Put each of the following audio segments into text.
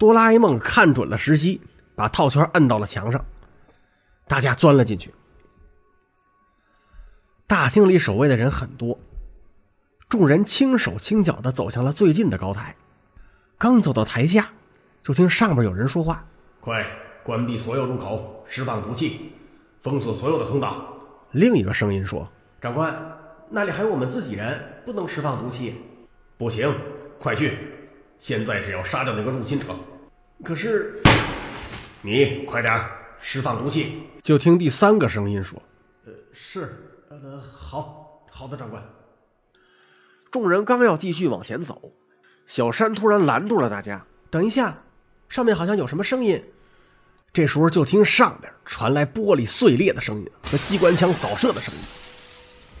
哆啦 A 梦看准了时机，把套圈摁到了墙上，大家钻了进去。大厅里守卫的人很多，众人轻手轻脚的走向了最近的高台。刚走到台下，就听上边有人说话：“快关闭所有入口，释放毒气，封锁所有的通道。”另一个声音说：“长官，那里还有我们自己人，不能释放毒气。”不行，快去！现在只要杀掉那个入侵者。可是，你快点释放毒气！就听第三个声音说：“呃，是，呃，好，好的，长官。”众人刚要继续往前走，小山突然拦住了大家：“等一下，上面好像有什么声音。”这时候就听上边传来玻璃碎裂的声音和机关枪扫射的声音。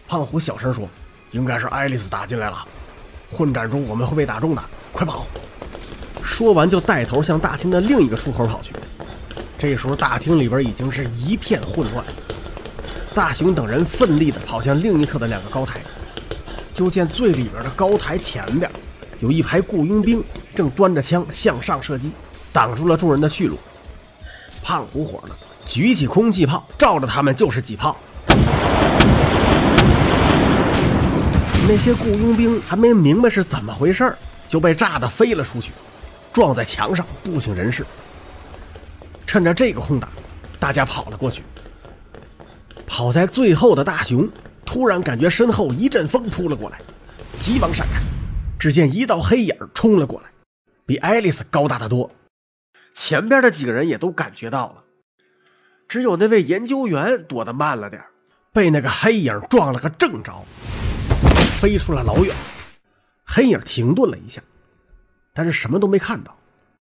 胖虎小声说：“应该是爱丽丝打进来了。”混战中我们会被打中的，快跑！说完就带头向大厅的另一个出口跑去。这时候大厅里边已经是一片混乱，大雄等人奋力地跑向另一侧的两个高台，就见最里边的高台前边有一排雇佣兵正端着枪向上射击，挡住了众人的去路。胖虎火了，举起空气炮照着他们就是几炮。那些雇佣兵还没明白是怎么回事就被炸得飞了出去，撞在墙上，不省人事。趁着这个空档，大家跑了过去。跑在最后的大雄突然感觉身后一阵风扑了过来，急忙闪开。只见一道黑影冲了过来，比爱丽丝高大的多。前边的几个人也都感觉到了，只有那位研究员躲得慢了点被那个黑影撞了个正着。飞出了老远，黑影停顿了一下，但是什么都没看到，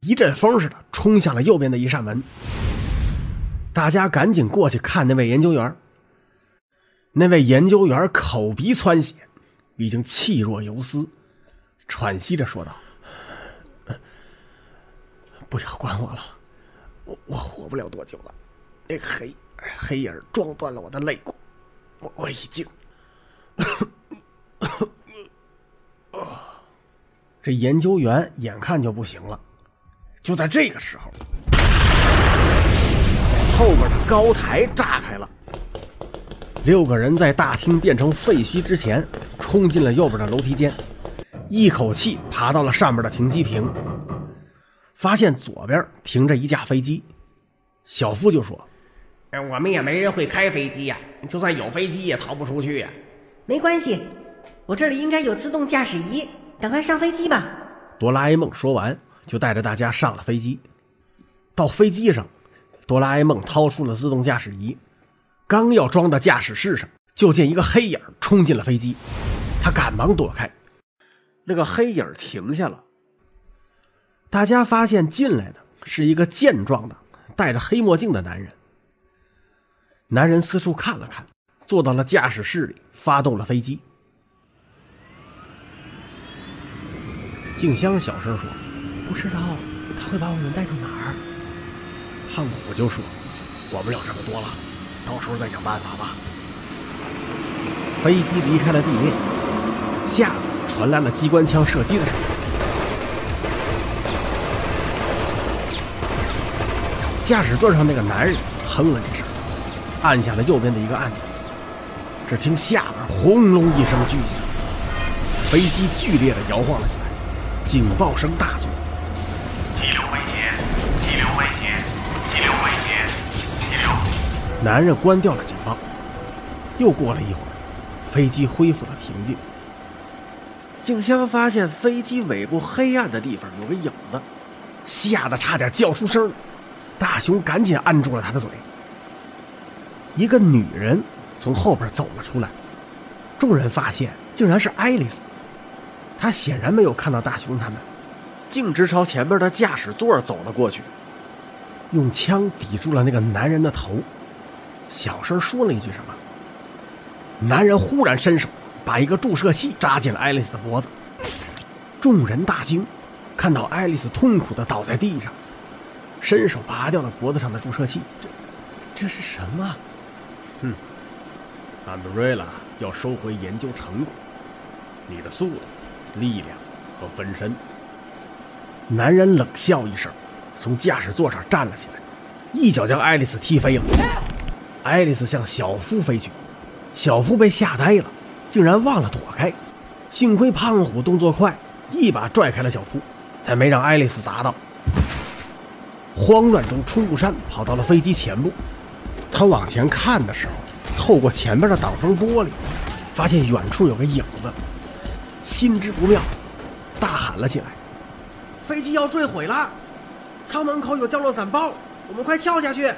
一阵风似的冲向了右边的一扇门。大家赶紧过去看那位研究员。那位研究员口鼻窜血，已经气若游丝，喘息着说道：“不要管我了，我我活不了多久了。那个黑黑影撞断了我的肋骨，我我已经。”这研究员眼看就不行了，就在这个时候，后边的高台炸开了，六个人在大厅变成废墟之前，冲进了右边的楼梯间，一口气爬到了上面的停机坪，发现左边停着一架飞机，小夫就说：“哎，我们也没人会开飞机呀，就算有飞机也逃不出去呀。”没关系。我这里应该有自动驾驶仪，赶快上飞机吧！哆啦 A 梦说完，就带着大家上了飞机。到飞机上，哆啦 A 梦掏出了自动驾驶仪，刚要装到驾驶室上，就见一个黑影冲进了飞机。他赶忙躲开，那个黑影停下了。大家发现进来的是一个健壮的、戴着黑墨镜的男人。男人四处看了看，坐到了驾驶室里，发动了飞机。静香小声说：“不知道他会把我们带到哪儿。”胖虎就说：“管不了这么多了，到时候再想办法吧。”飞机离开了地面，下传来了机关枪射击的声音。驾驶座上那个男人哼了一声，按下了右边的一个按钮。只听下边轰隆一声巨响，飞机剧烈的摇晃了起来。警报声大作，急流危险！急流危险！急流危险！急流。男人关掉了警报。又过了一会儿，飞机恢复了平静。静香发现飞机尾部黑暗的地方有个影子，吓得差点叫出声。大雄赶紧按住了他的嘴。一个女人从后边走了出来，众人发现竟然是爱丽丝。他显然没有看到大雄他们，径直朝前边的驾驶座走了过去，用枪抵住了那个男人的头，小声说了一句什么。男人忽然伸手把一个注射器扎进了爱丽丝的脖子，众人大惊，看到爱丽丝痛苦的倒在地上，伸手拔掉了脖子上的注射器。这，这是什么？哼，安德瑞拉要收回研究成果，你的速度。力量和分身，男人冷笑一声，从驾驶座上站了起来，一脚将爱丽丝踢飞了。爱丽丝向小夫飞去，小夫被吓呆了，竟然忘了躲开。幸亏胖虎动作快，一把拽开了小夫，才没让爱丽丝砸到。慌乱中，冲入山跑到了飞机前部，他往前看的时候，透过前面的挡风玻璃，发现远处有个影子，心知不妙，大喊了起来。飞机要坠毁了，舱门口有降落伞包，我们快跳下去！